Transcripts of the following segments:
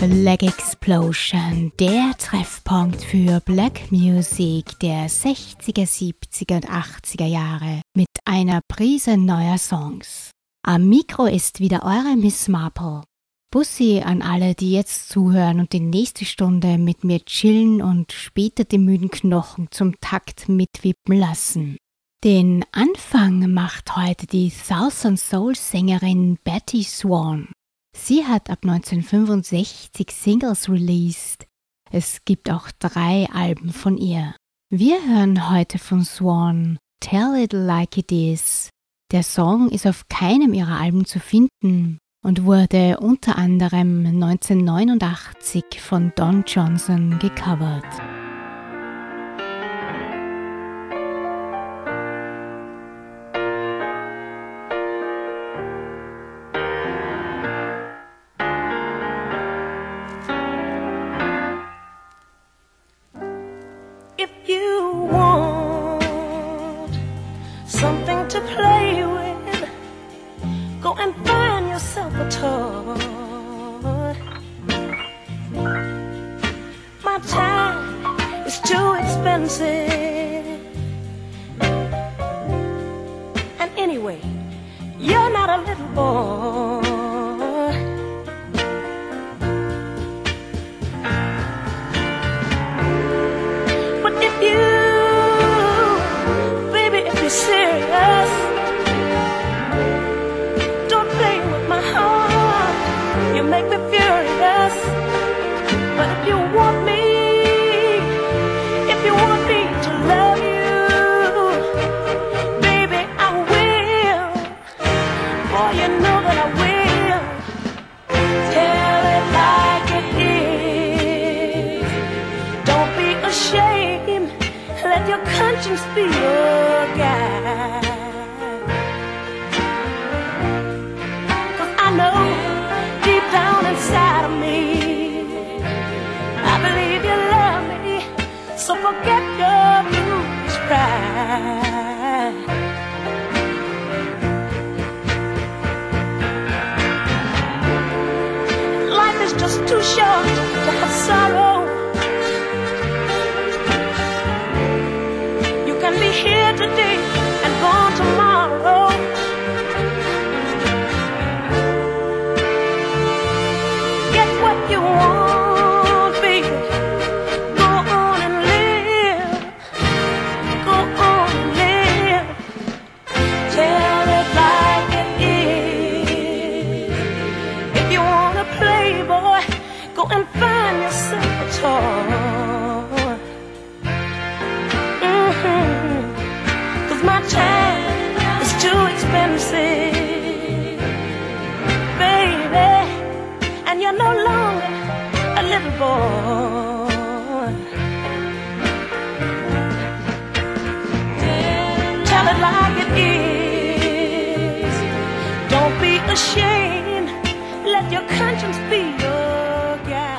Black Explosion, der Treffpunkt für Black Music der 60er, 70er und 80er Jahre mit einer Prise neuer Songs. Am Mikro ist wieder eure Miss Marple. Bussi an alle, die jetzt zuhören und die nächste Stunde mit mir chillen und später die müden Knochen zum Takt mitwippen lassen. Den Anfang macht heute die Southern Soul Sängerin Betty Swan. Sie hat ab 1965 Singles released. Es gibt auch drei Alben von ihr. Wir hören heute von Swan Tell It Like It Is. Der Song ist auf keinem ihrer Alben zu finden und wurde unter anderem 1989 von Don Johnson gecovert. And anyway, you're not a little boy.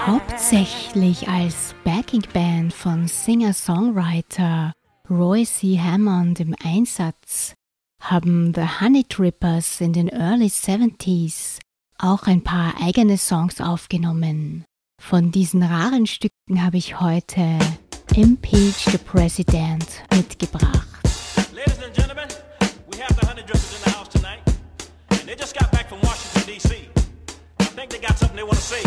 Hauptsächlich als Backingband von Singer-Songwriter Roy C. Hammond im Einsatz haben The Honey Trippers in den Early 70s auch ein paar eigene Songs aufgenommen. Von diesen raren Stücken habe ich heute Impeach the President mitgebracht. Ladies and gentlemen, we have the Honey Drippers in the house tonight. And they just got back from Washington, D.C. I think they got something they want to say.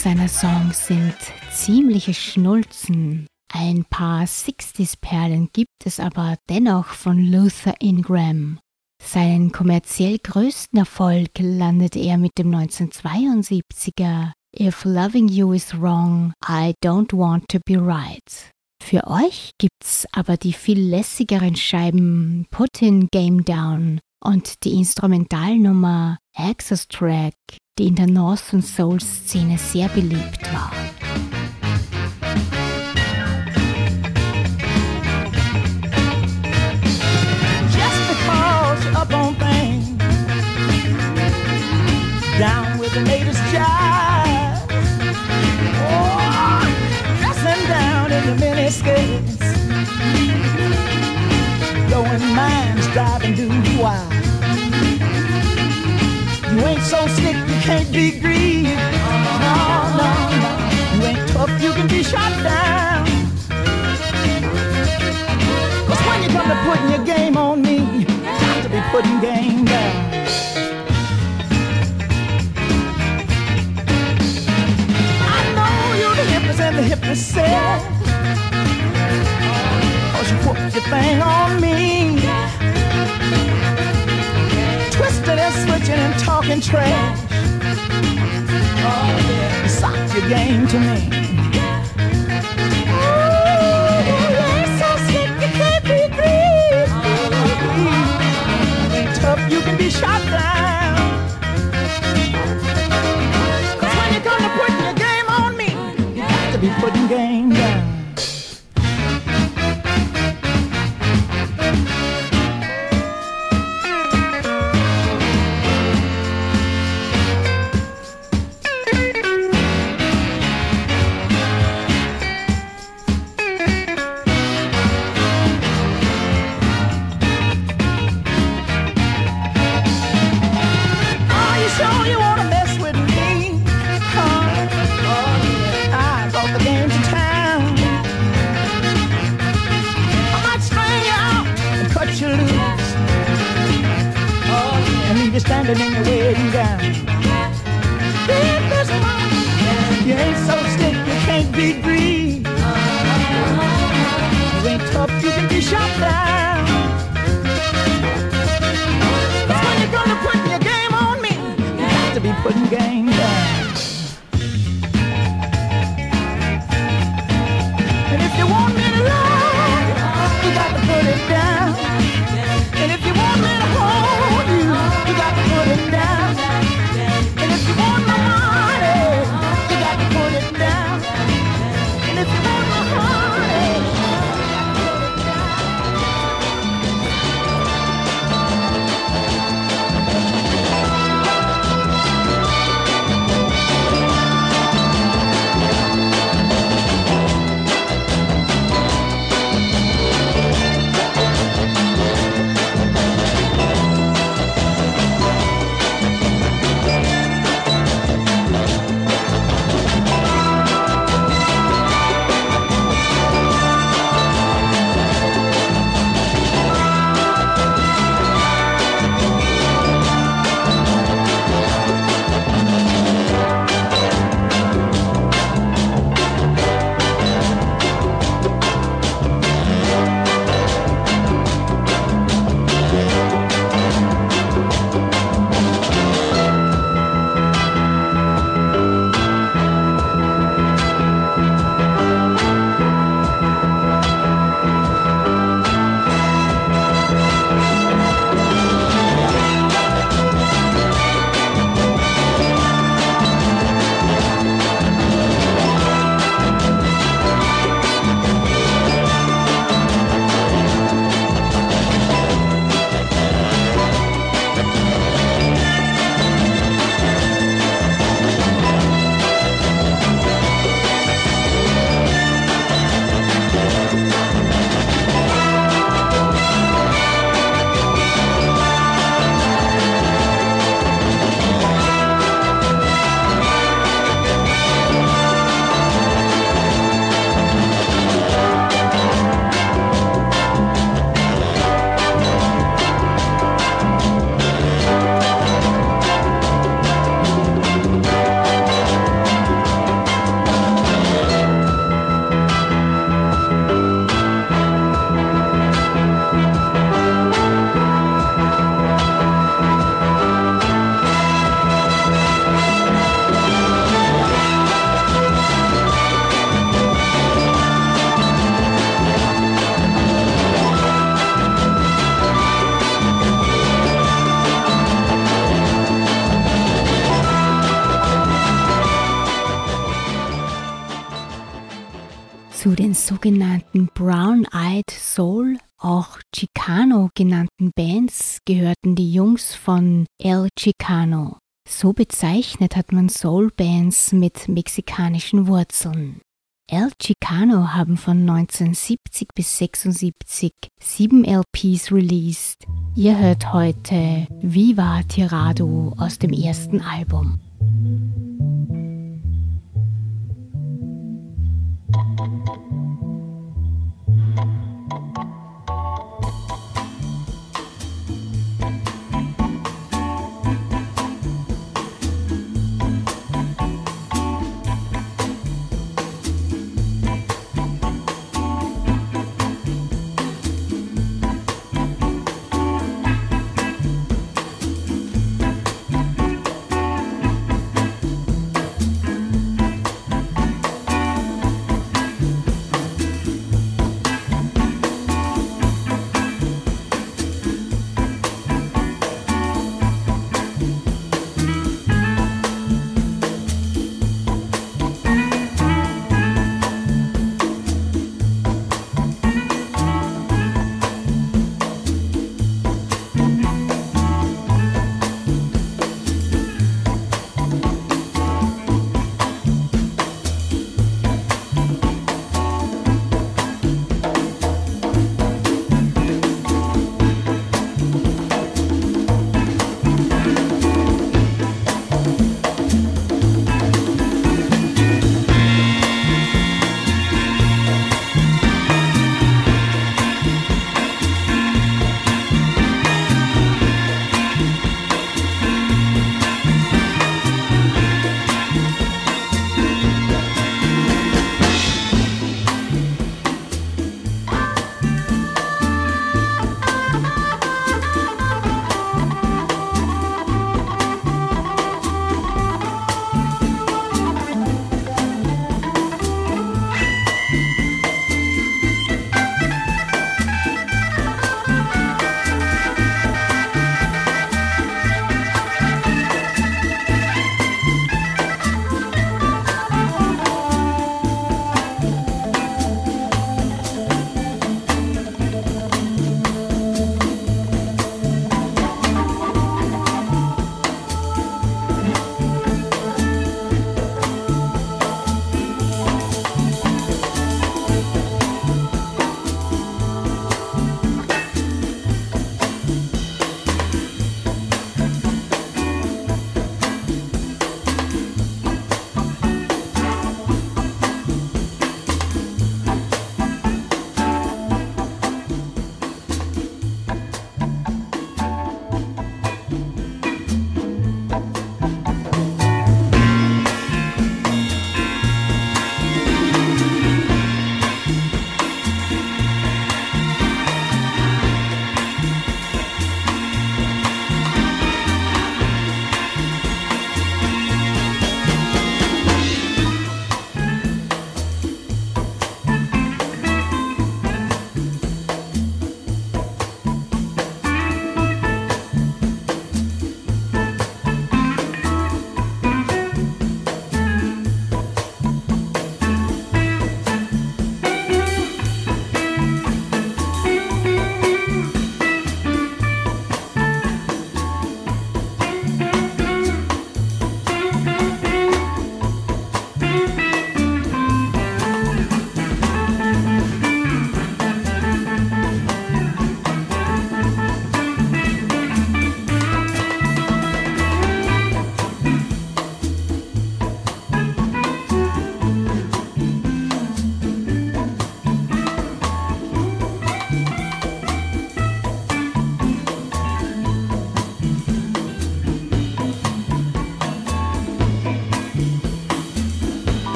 Seiner Songs sind ziemliche Schnulzen. Ein paar 60s-Perlen gibt es aber dennoch von Luther Ingram. Seinen kommerziell größten Erfolg landete er mit dem 1972er If Loving You Is Wrong, I Don't Want to Be Right. Für euch gibt's aber die viel lässigeren Scheiben Putin Game Down und die Instrumentalnummer Access Track, die in der Northern Soul Szene sehr beliebt war. down with the latest jive. Oh, dressing down in the mini skirts, blowing minds, driving doo wild. You ain't so slick, you can't be grieved. No, no, no. You ain't tough, you can be shot down. Cause when you come to putting your game on me, you got to be putting game down. I know you're the hippest and the hypnotist said you put your thing on me. Twisting and switching and talking trash. Oh yeah, sock your game to me. You can be shot down. Cause when you come to putting your game on me, you got to be putting sogenannten Brown-Eyed Soul, auch Chicano genannten Bands, gehörten die Jungs von El Chicano. So bezeichnet hat man Soul-Bands mit mexikanischen Wurzeln. El Chicano haben von 1970 bis 76 sieben LPs released. Ihr hört heute Viva Tirado aus dem ersten Album.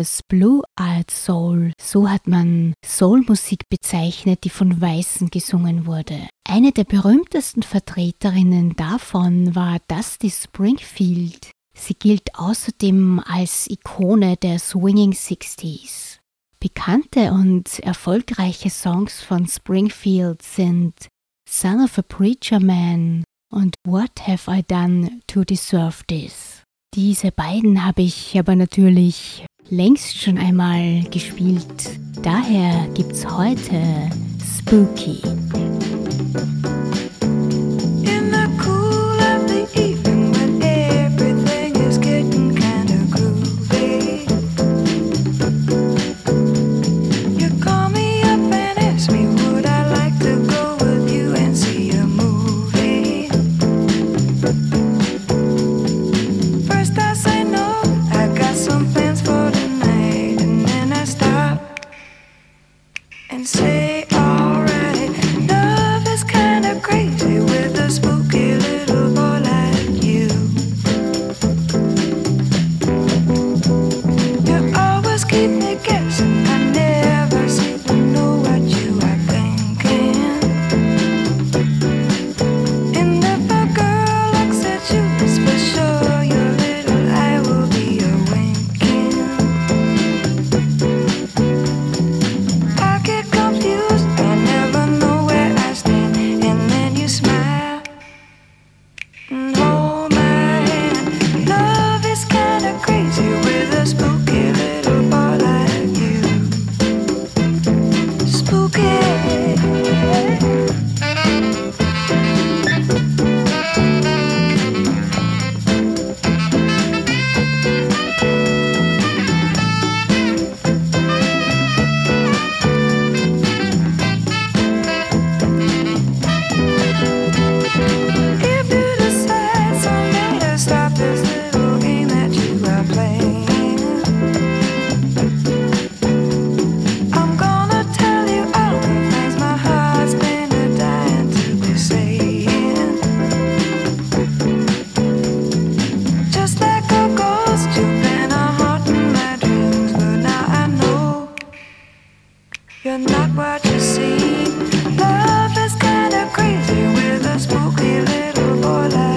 Des Genres Blue-Eyed Soul. So hat man Soul-Musik bezeichnet, die von Weißen gesungen wurde. Eine der berühmtesten Vertreterinnen davon war Dusty Springfield. Sie gilt außerdem als Ikone der Swinging Sixties. Bekannte und erfolgreiche Songs von Springfield sind Son of a Preacher Man und What Have I Done to Deserve This. Diese beiden habe ich aber natürlich längst schon einmal gespielt. Daher gibt's heute Spooky. You're not what you seem. Love is kinda crazy with a spooky little boy like.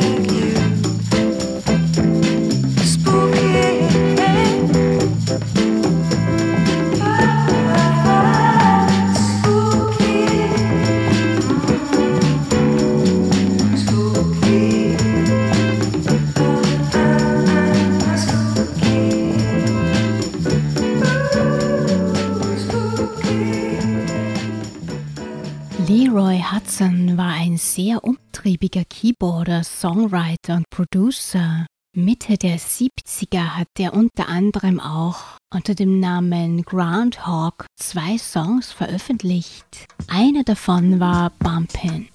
Umtriebiger Keyboarder, Songwriter und Producer. Mitte der 70er hat er unter anderem auch unter dem Namen Groundhog zwei Songs veröffentlicht. Einer davon war Bumpin'.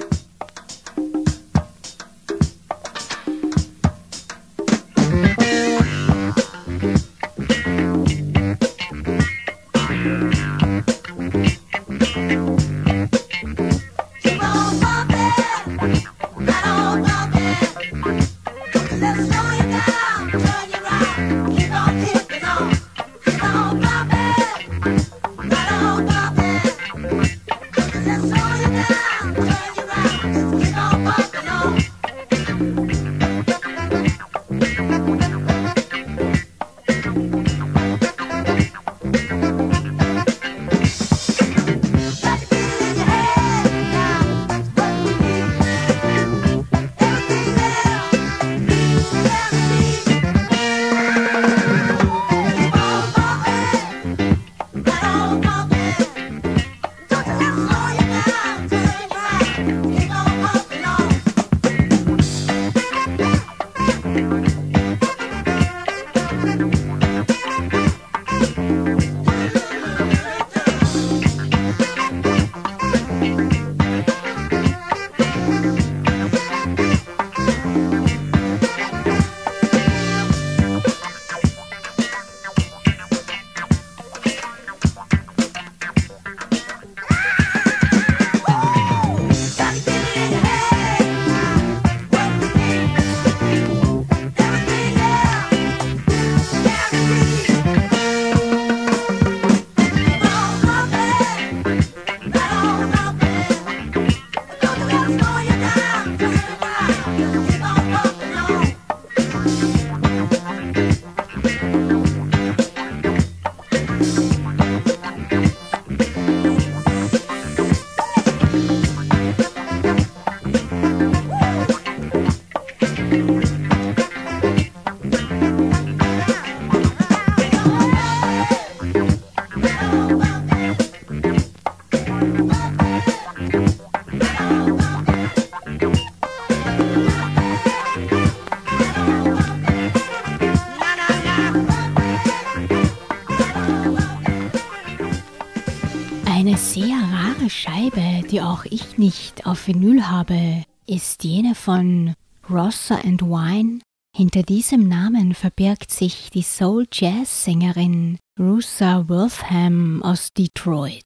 Die auch ich nicht auf Vinyl habe, ist jene von Rossa and Wine. Hinter diesem Namen verbirgt sich die Soul-Jazz-Sängerin Rusa Wortham aus Detroit.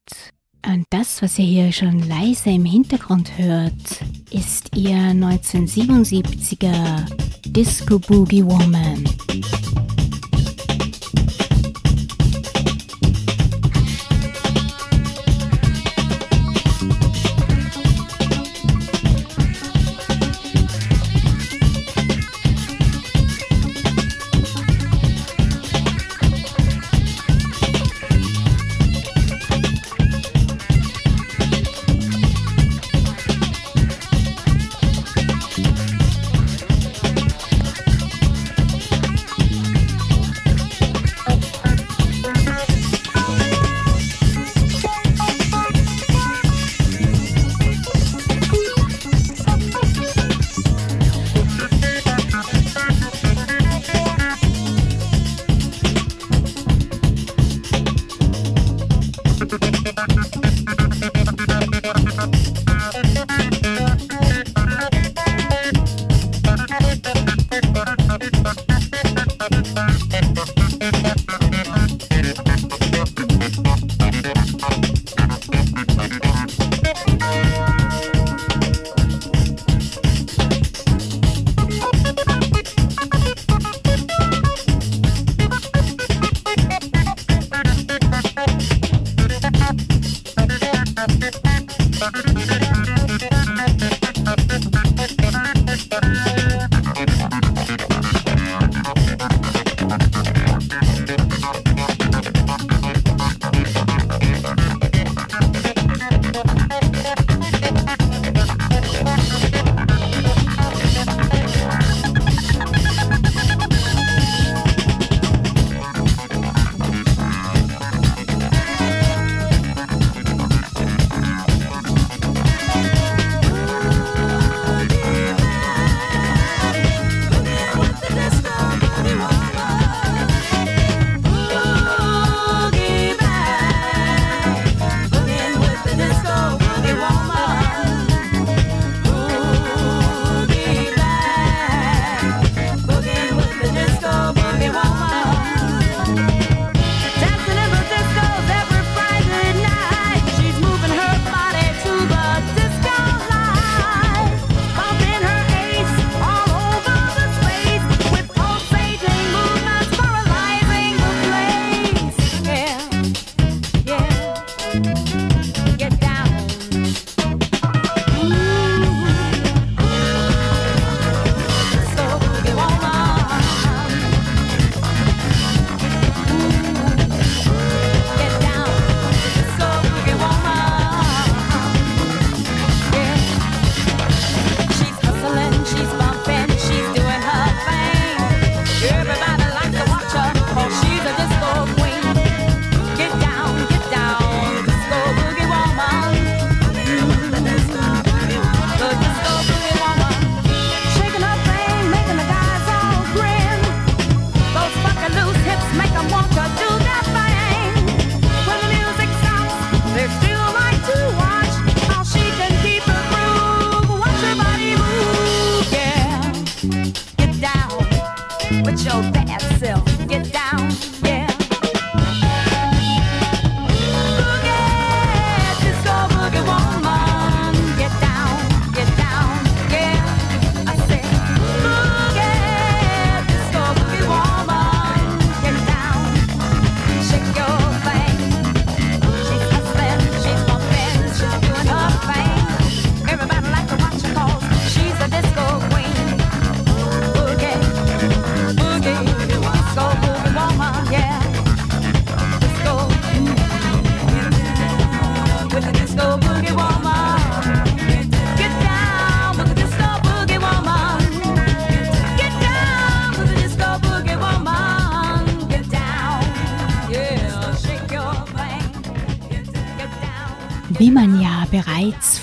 Und das, was ihr hier schon leise im Hintergrund hört, ist ihr 1977er Disco Boogie Woman.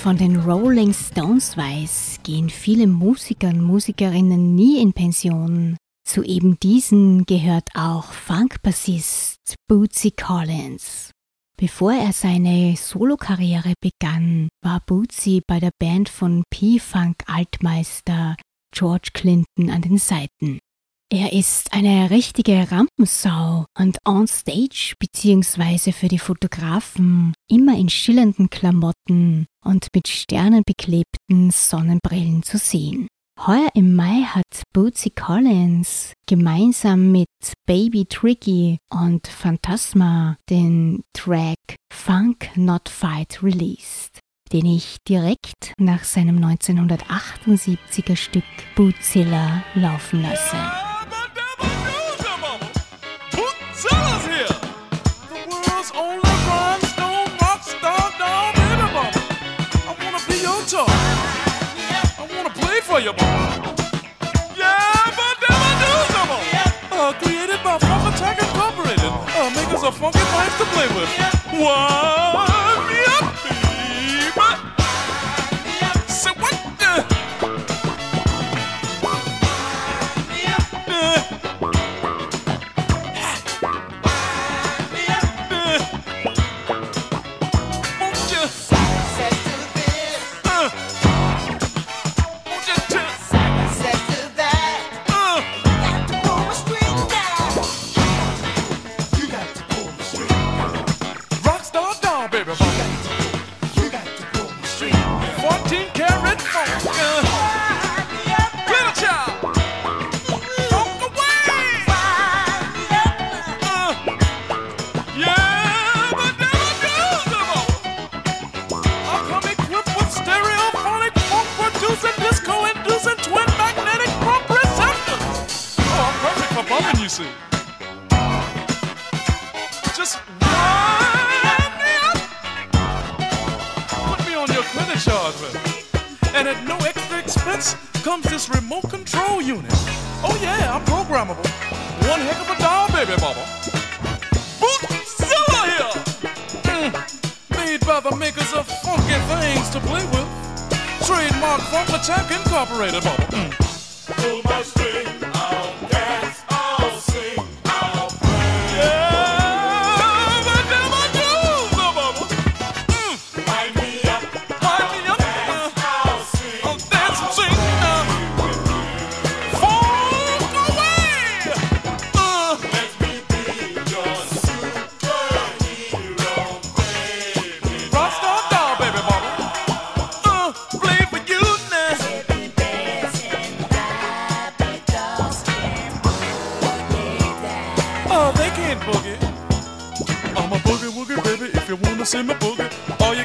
Von den Rolling Stones weiß, gehen viele Musiker und Musikerinnen nie in Pension. Zu eben diesen gehört auch Funkbassist Bootsy Collins. Bevor er seine Solokarriere begann, war Bootsy bei der Band von P-Funk-Altmeister George Clinton an den Seiten. Er ist eine richtige Rampensau und on stage bzw. für die Fotografen immer in schillernden Klamotten und mit sternenbeklebten Sonnenbrillen zu sehen. Heuer im Mai hat Bootsy Collins gemeinsam mit Baby Tricky und Phantasma den Track Funk Not Fight released, den ich direkt nach seinem 1978er Stück Bootzilla laufen lasse. For you, Yeah, but never do some uh, Created by Funk Attack Incorporated. Uh, makers of funky things to play with. One,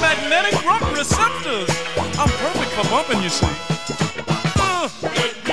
magnetic rock receptors. I'm perfect for bumping, you see. Uh.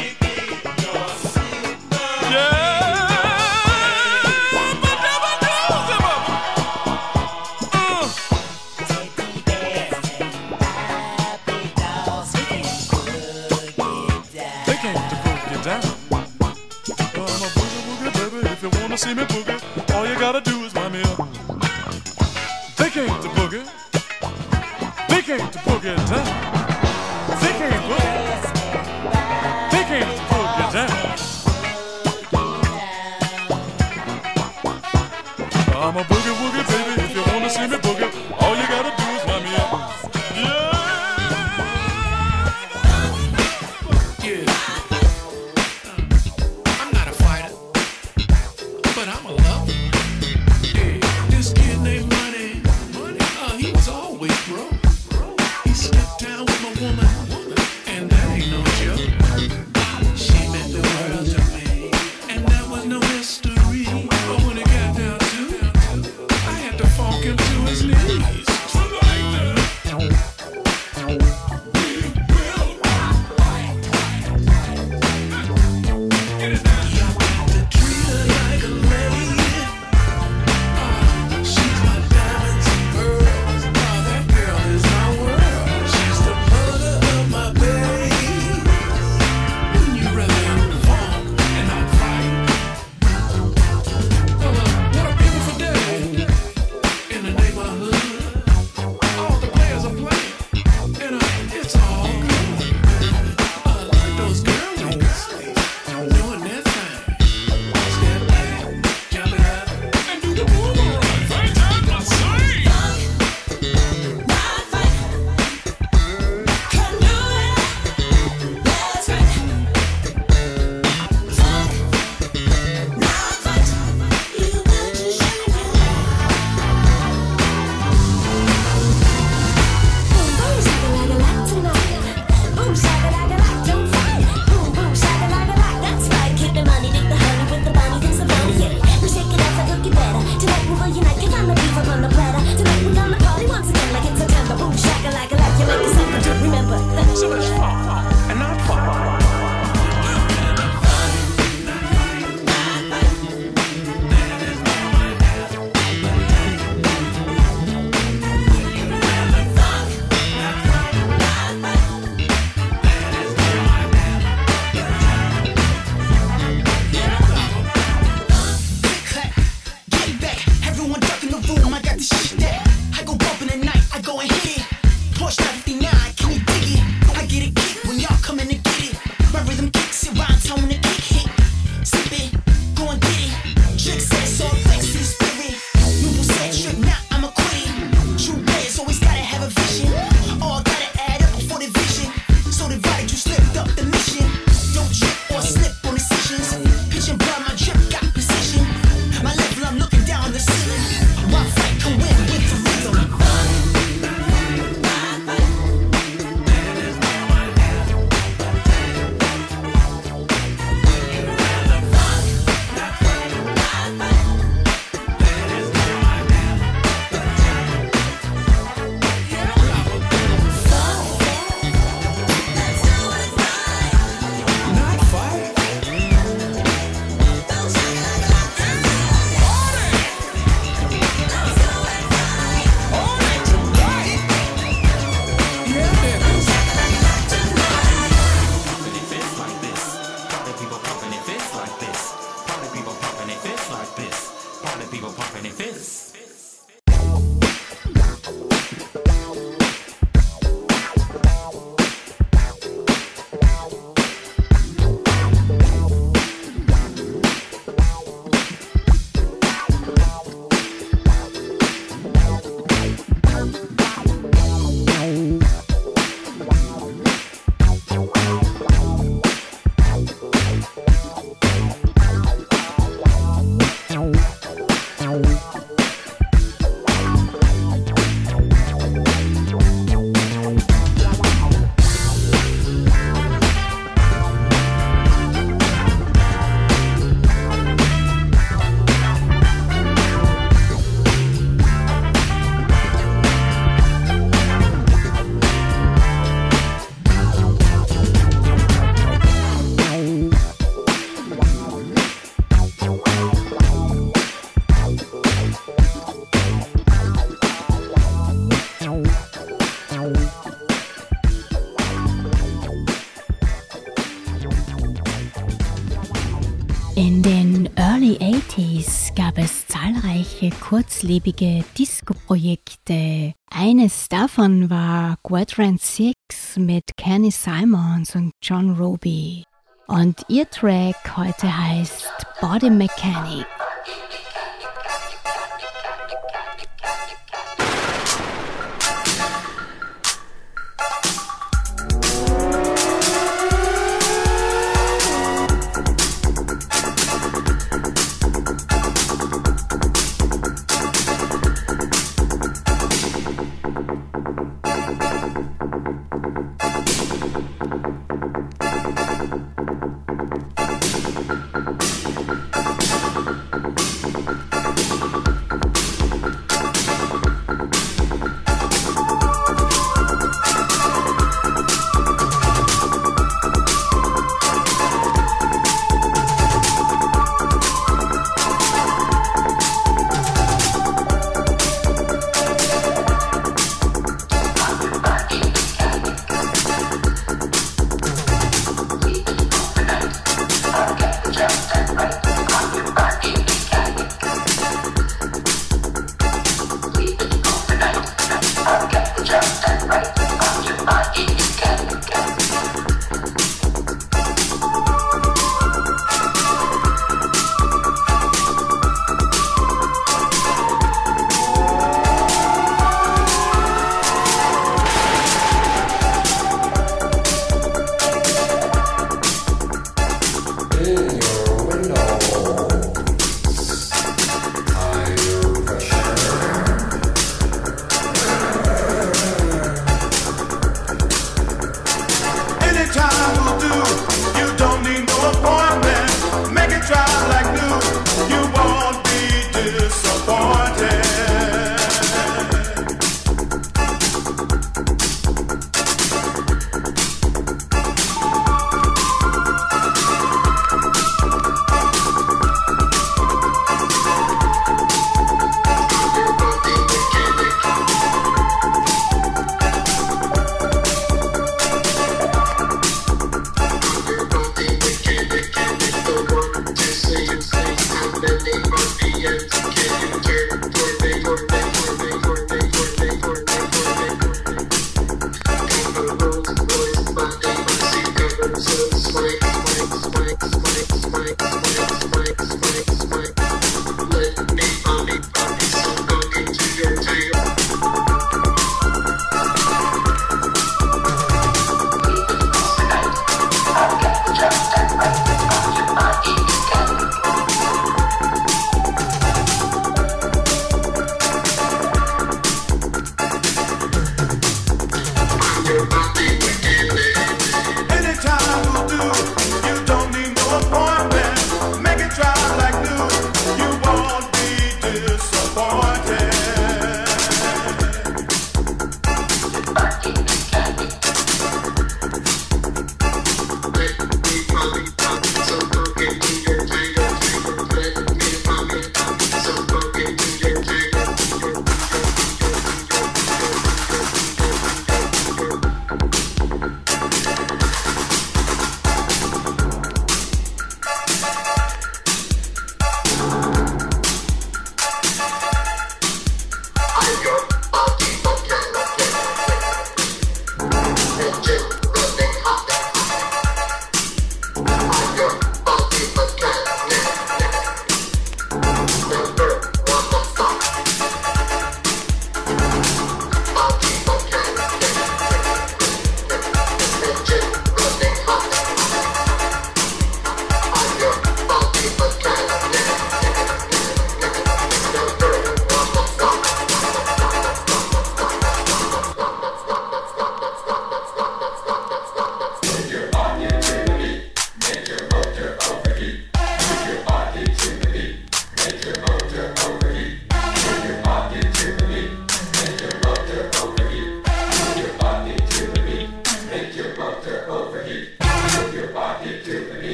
Kurzlebige Disco-Projekte. Eines davon war Quadrant 6 mit Kenny Simons und John Roby. Und ihr Track heute heißt Body Mechanic.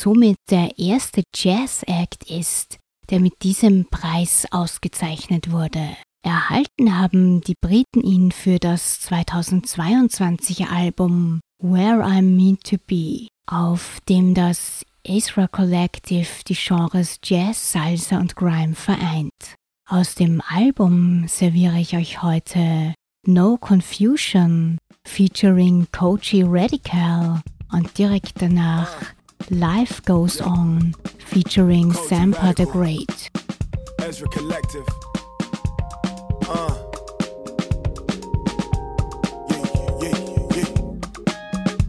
Somit der erste Jazz-Act ist, der mit diesem Preis ausgezeichnet wurde. Erhalten haben die Briten ihn für das 2022er Album Where I'm Meant to Be, auf dem das Ezra Collective die Genres Jazz, Salsa und Grime vereint. Aus dem Album serviere ich euch heute No Confusion featuring Koji Radical und direkt danach Life Goes On featuring Sampa the Great. Ezra Collective. Uh. Yeah, yeah, yeah, yeah.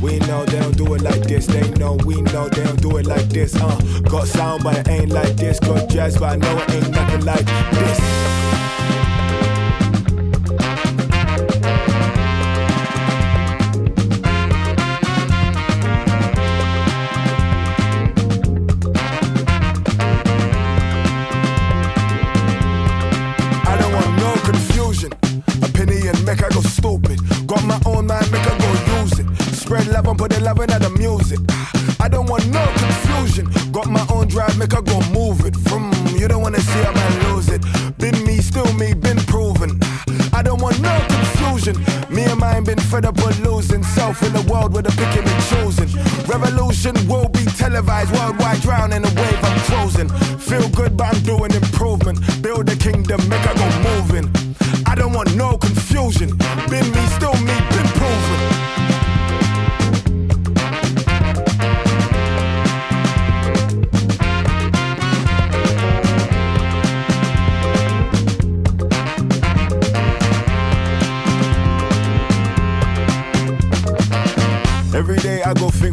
We know they don't do it like this. They know we know they don't do it like this. Uh, got sound, but it ain't like this. Got jazz, but I know it ain't nothing like this. Put the love into the music. I don't want no confusion. Got my own drive, make I go move it. From you don't wanna see a man lose it. Been me, still me, been proven. I don't want no confusion. Me and mine been fed up with losing self in the world with the picking and choosing. Revolution will be televised worldwide, drown in a wave I'm frozen. Feel good, but I'm doing improvement. Build a kingdom, make I go moving. I don't want no confusion. Been me, still me, been proven.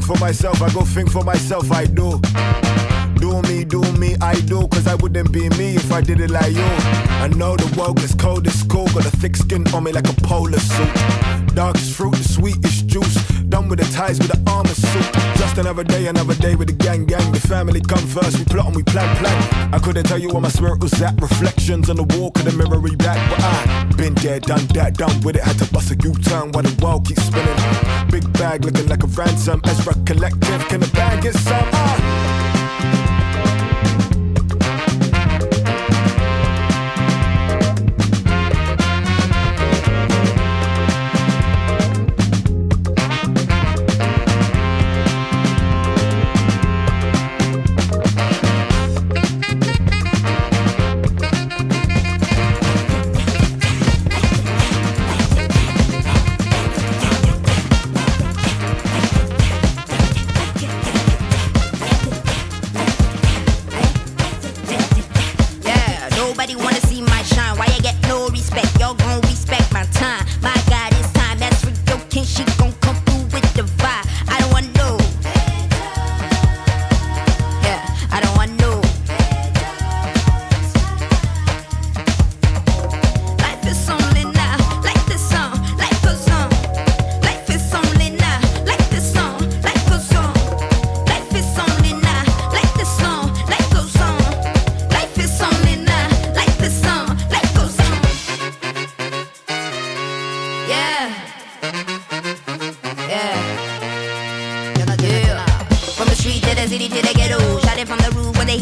For myself, I go think for myself, I do. Do me, do me, I do, cause I wouldn't be me if I did it like you. I know the world gets cold, it's cool, got a thick skin on me like a polar suit. Darkest fruit, the sweetest juice. Done with the ties with the armor suit. Just another day, another day with the gang, gang. The family come first, we plot and we plan, plan. I couldn't tell you where my spirit was at. Reflections on the wall, could the mirror back, but I been there, done that, done with it. Had to bust a U-turn while the world keeps spinning. Big bag looking like a ransom. Ezra Collective, can the bag get some? Ah.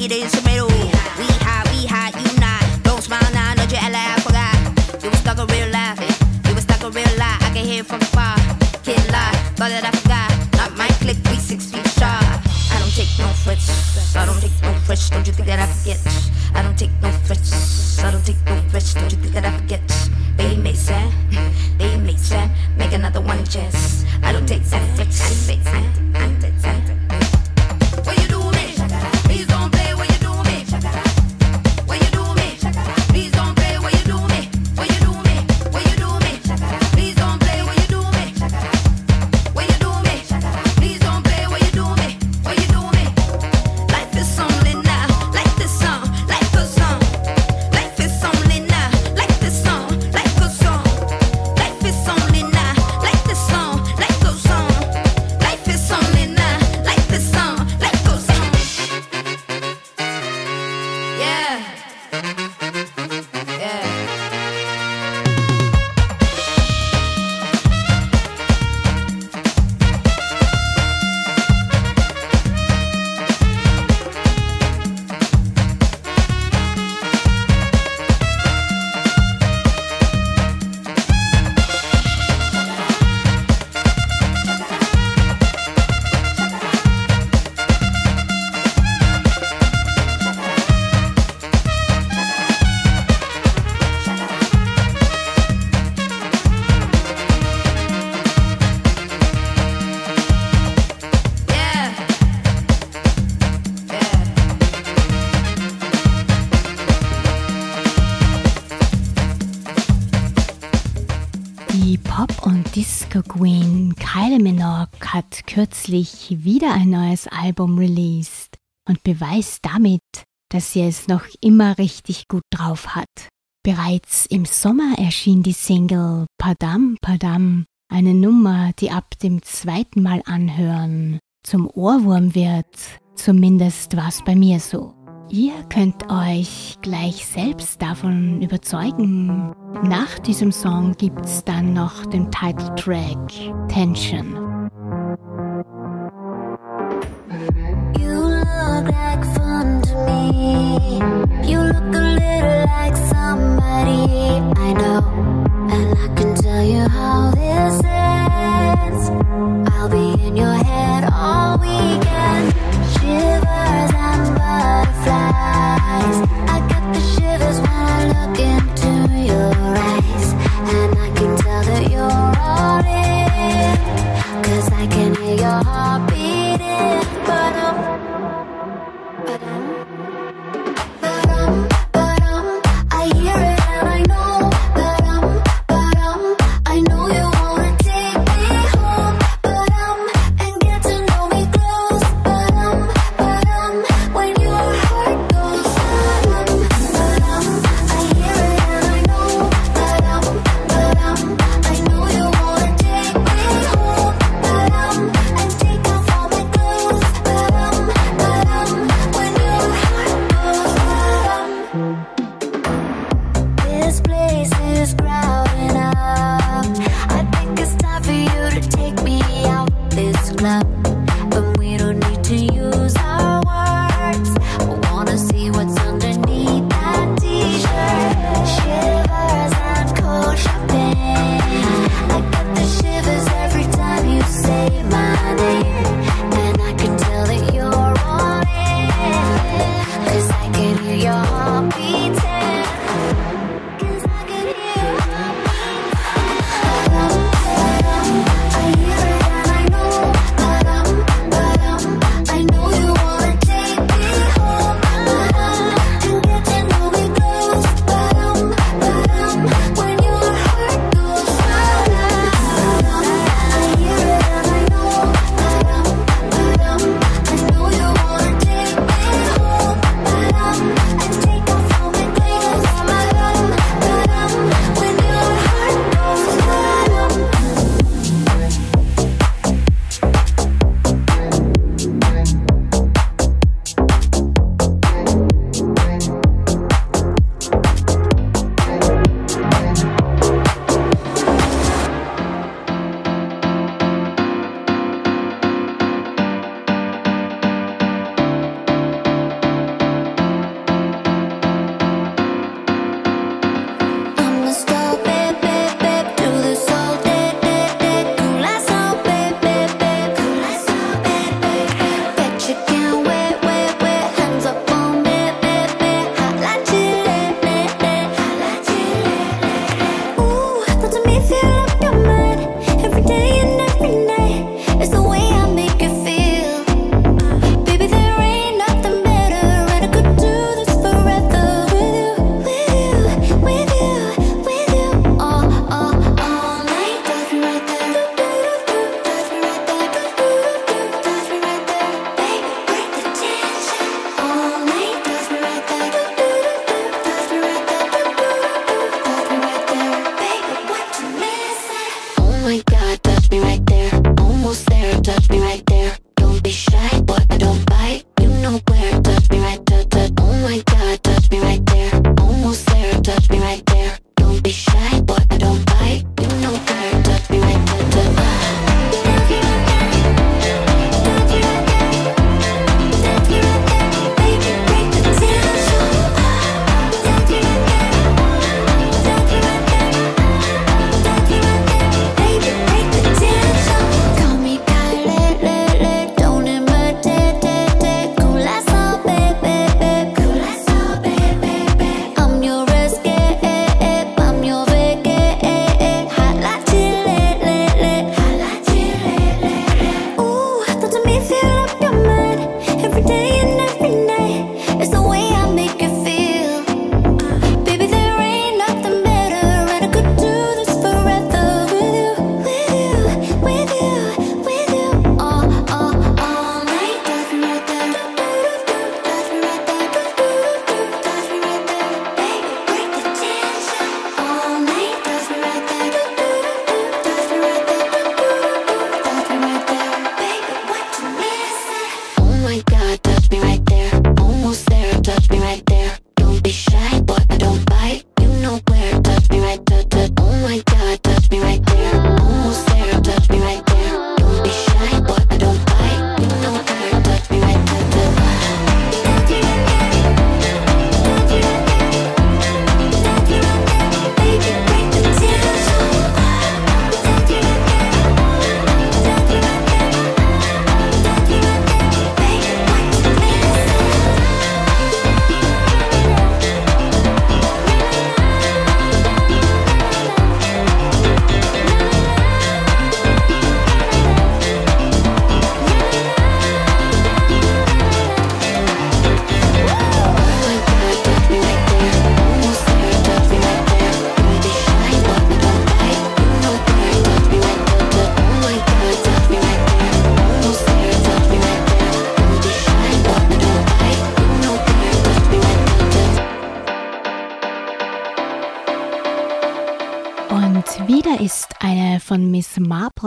it is the. We hot, we hot, you not. Don't smile now, know you LA, I forgot. You was stuck in real life, eh? you was stuck in real life. I can hear from far. Kid lie, thought that I forgot. Not my click, we six feet shy. I don't take no threats, I don't take no threats. Don't you think that I forget? I don't take no threats, I don't take no threats. Don't you think that I forget? Disco Queen Kylie Minogue hat kürzlich wieder ein neues Album released und beweist damit, dass sie es noch immer richtig gut drauf hat. Bereits im Sommer erschien die Single Padam Padam, eine Nummer, die ab dem zweiten Mal anhören zum Ohrwurm wird. Zumindest war es bei mir so. Ihr könnt euch gleich selbst davon überzeugen. Nach diesem Song gibt's dann noch den Titeltrack Tension. You look like fun to me. You look a little like somebody I know. And I can tell you how this ends. I'll be in your head your heart. love.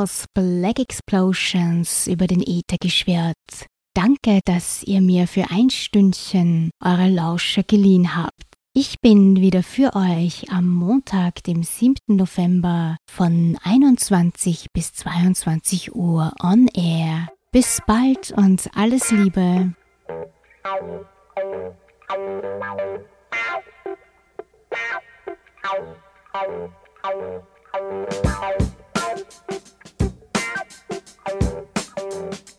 Marples Black Explosions über den Äther geschwirrt. Danke, dass ihr mir für ein Stündchen eure Lauscher geliehen habt. Ich bin wieder für euch am Montag, dem 7. November von 21 bis 22 Uhr on air. Bis bald und alles Liebe. Thank you. Thank you.